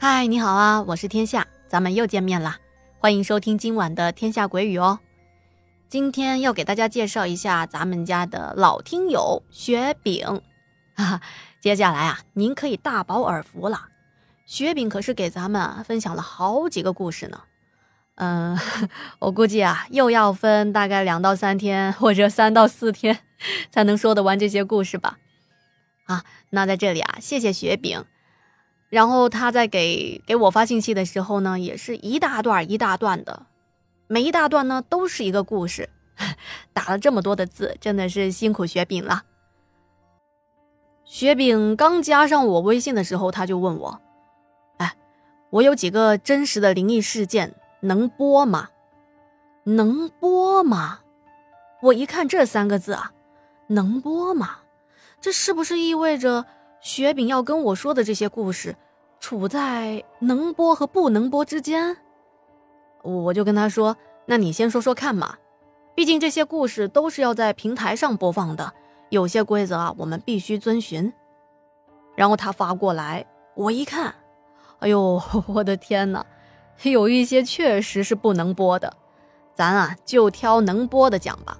嗨，你好啊，我是天下，咱们又见面了，欢迎收听今晚的《天下鬼语》哦。今天要给大家介绍一下咱们家的老听友雪饼，哈 哈，接下来啊，您可以大饱耳福了。雪饼可是给咱们分享了好几个故事呢，嗯，我估计啊，又要分大概两到三天或者三到四天才能说得完这些故事吧。啊，那在这里啊，谢谢雪饼。然后他在给给我发信息的时候呢，也是一大段一大段的，每一大段呢都是一个故事。打了这么多的字，真的是辛苦雪饼了。雪饼刚加上我微信的时候，他就问我：“哎，我有几个真实的灵异事件，能播吗？能播吗？”我一看这三个字啊，能播吗？这是不是意味着？雪饼要跟我说的这些故事，处在能播和不能播之间。我就跟他说：“那你先说说看嘛，毕竟这些故事都是要在平台上播放的，有些规则啊，我们必须遵循。”然后他发过来，我一看，哎呦，我的天哪，有一些确实是不能播的，咱啊就挑能播的讲吧。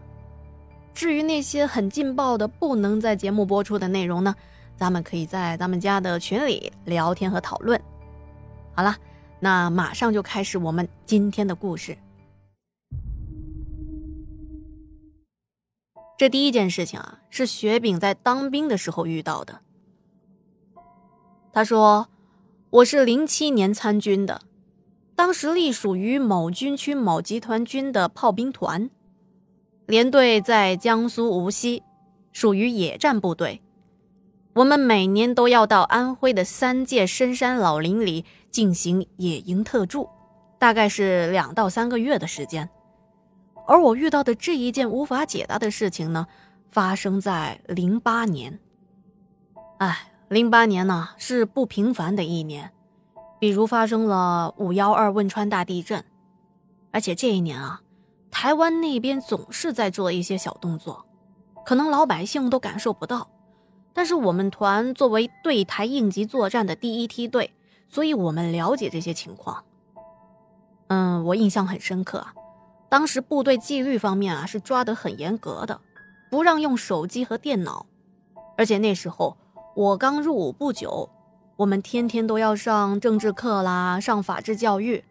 至于那些很劲爆的不能在节目播出的内容呢？咱们可以在咱们家的群里聊天和讨论。好了，那马上就开始我们今天的故事。这第一件事情啊，是雪饼在当兵的时候遇到的。他说：“我是零七年参军的，当时隶属于某军区某集团军的炮兵团，连队在江苏无锡，属于野战部队。”我们每年都要到安徽的三界深山老林里进行野营特助，大概是两到三个月的时间。而我遇到的这一件无法解答的事情呢，发生在零八年。哎，零八年呢是不平凡的一年，比如发生了五幺二汶川大地震，而且这一年啊，台湾那边总是在做一些小动作，可能老百姓都感受不到。但是我们团作为对台应急作战的第一梯队，所以我们了解这些情况。嗯，我印象很深刻啊，当时部队纪律方面啊是抓得很严格的，不让用手机和电脑，而且那时候我刚入伍不久，我们天天都要上政治课啦，上法制教育。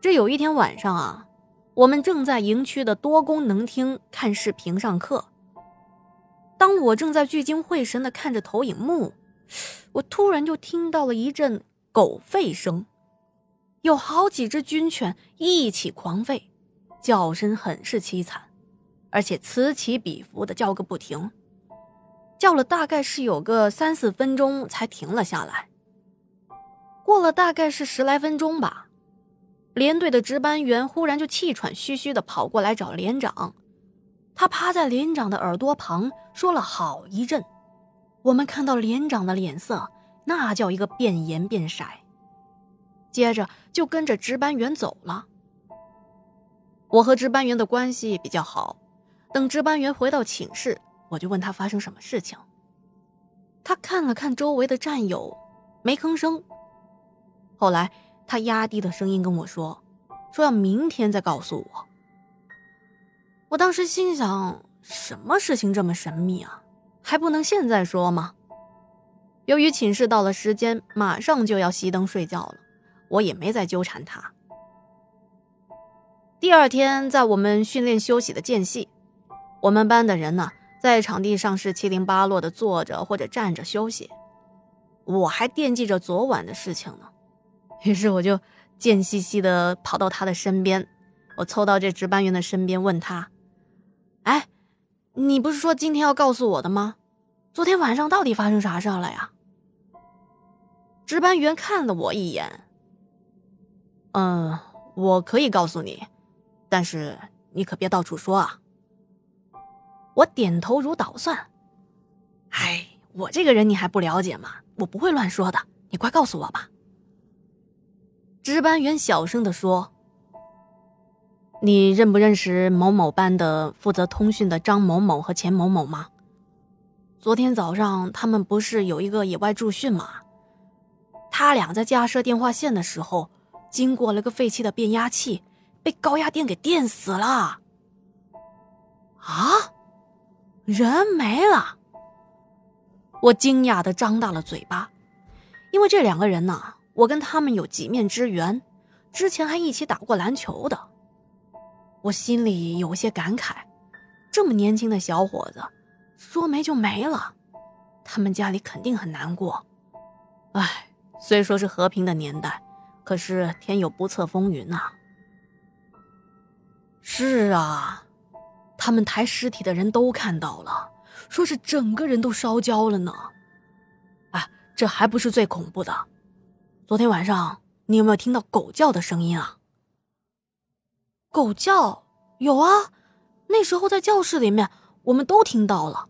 这有一天晚上啊，我们正在营区的多功能厅看视频上课。当我正在聚精会神的看着投影幕，我突然就听到了一阵狗吠声，有好几只军犬一起狂吠，叫声很是凄惨，而且此起彼伏的叫个不停，叫了大概是有个三四分钟才停了下来。过了大概是十来分钟吧，连队的值班员忽然就气喘吁吁的跑过来找连长。他趴在连长的耳朵旁说了好一阵，我们看到连长的脸色那叫一个变颜变色，接着就跟着值班员走了。我和值班员的关系比较好，等值班员回到寝室，我就问他发生什么事情。他看了看周围的战友，没吭声。后来他压低的声音跟我说：“说要明天再告诉我。”我当时心想，什么事情这么神秘啊？还不能现在说吗？由于寝室到了时间，马上就要熄灯睡觉了，我也没再纠缠他。第二天，在我们训练休息的间隙，我们班的人呢，在场地上是七零八落的坐着或者站着休息，我还惦记着昨晚的事情呢，于是我就贱兮兮的跑到他的身边，我凑到这值班员的身边，问他。哎，你不是说今天要告诉我的吗？昨天晚上到底发生啥事了呀？值班员看了我一眼，嗯，我可以告诉你，但是你可别到处说啊。我点头如捣蒜。哎，我这个人你还不了解吗？我不会乱说的，你快告诉我吧。值班员小声的说。你认不认识某某班的负责通讯的张某某和钱某某吗？昨天早上他们不是有一个野外驻训吗？他俩在架设电话线的时候，经过了个废弃的变压器，被高压电给电死了。啊，人没了！我惊讶的张大了嘴巴，因为这两个人呢，我跟他们有几面之缘，之前还一起打过篮球的。我心里有些感慨，这么年轻的小伙子，说没就没了，他们家里肯定很难过。唉，虽说是和平的年代，可是天有不测风云呐。是啊，他们抬尸体的人都看到了，说是整个人都烧焦了呢。哎，这还不是最恐怖的，昨天晚上你有没有听到狗叫的声音啊？狗叫有啊，那时候在教室里面，我们都听到了。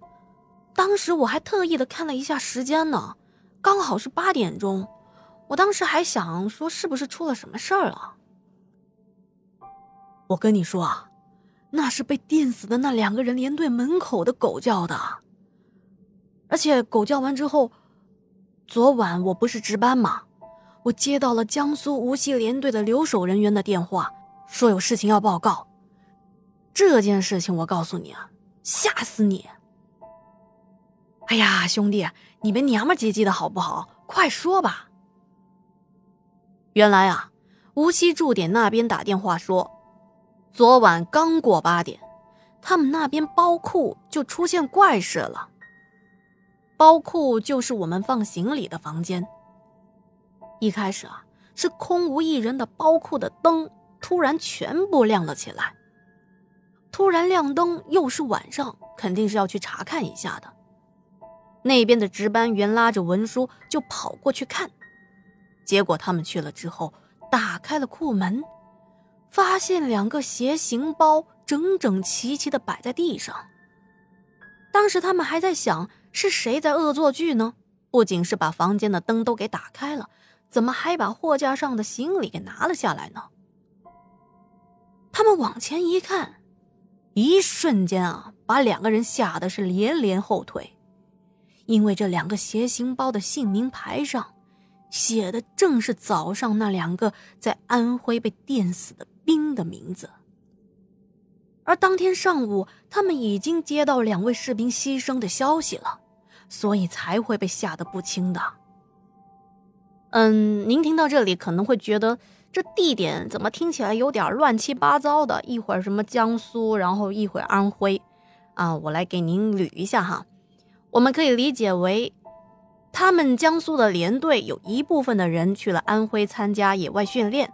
当时我还特意的看了一下时间呢，刚好是八点钟。我当时还想说，是不是出了什么事儿啊？我跟你说啊，那是被电死的那两个人连队门口的狗叫的。而且狗叫完之后，昨晚我不是值班吗？我接到了江苏无锡连队的留守人员的电话。说有事情要报告，这件事情我告诉你啊，吓死你！哎呀，兄弟，你别娘们唧唧的好不好？快说吧。原来啊，无锡驻点那边打电话说，昨晚刚过八点，他们那边包库就出现怪事了。包库就是我们放行李的房间。一开始啊，是空无一人的包库的灯。突然全部亮了起来。突然亮灯，又是晚上，肯定是要去查看一下的。那边的值班员拉着文书就跑过去看，结果他们去了之后，打开了库门，发现两个鞋行包整整齐齐的摆在地上。当时他们还在想是谁在恶作剧呢？不仅是把房间的灯都给打开了，怎么还把货架上的行李给拿了下来呢？他们往前一看，一瞬间啊，把两个人吓得是连连后退，因为这两个斜行包的姓名牌上写的正是早上那两个在安徽被电死的兵的名字。而当天上午，他们已经接到两位士兵牺牲的消息了，所以才会被吓得不轻的。嗯，您听到这里可能会觉得。这地点怎么听起来有点乱七八糟的？一会儿什么江苏，然后一会儿安徽，啊，我来给您捋一下哈。我们可以理解为，他们江苏的连队有一部分的人去了安徽参加野外训练，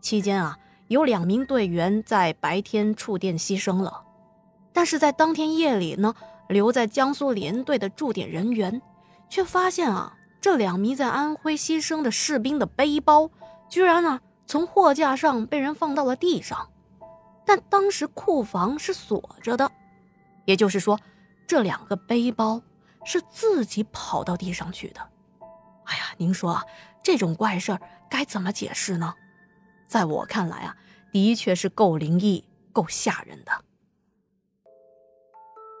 期间啊，有两名队员在白天触电牺牲了。但是在当天夜里呢，留在江苏连队的驻点人员却发现啊，这两名在安徽牺牲的士兵的背包居然呢。从货架上被人放到了地上，但当时库房是锁着的，也就是说，这两个背包是自己跑到地上去的。哎呀，您说啊这种怪事儿该怎么解释呢？在我看来啊，的确是够灵异、够吓人的。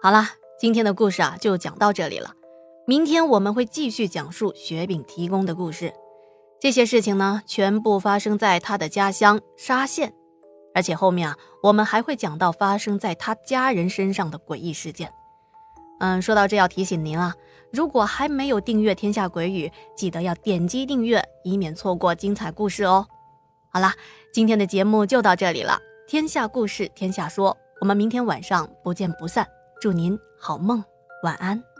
好啦，今天的故事啊就讲到这里了，明天我们会继续讲述雪饼提供的故事。这些事情呢，全部发生在他的家乡沙县，而且后面啊，我们还会讲到发生在他家人身上的诡异事件。嗯，说到这要提醒您啊，如果还没有订阅《天下鬼语》，记得要点击订阅，以免错过精彩故事哦。好啦，今天的节目就到这里了，《天下故事天下说》，我们明天晚上不见不散。祝您好梦，晚安。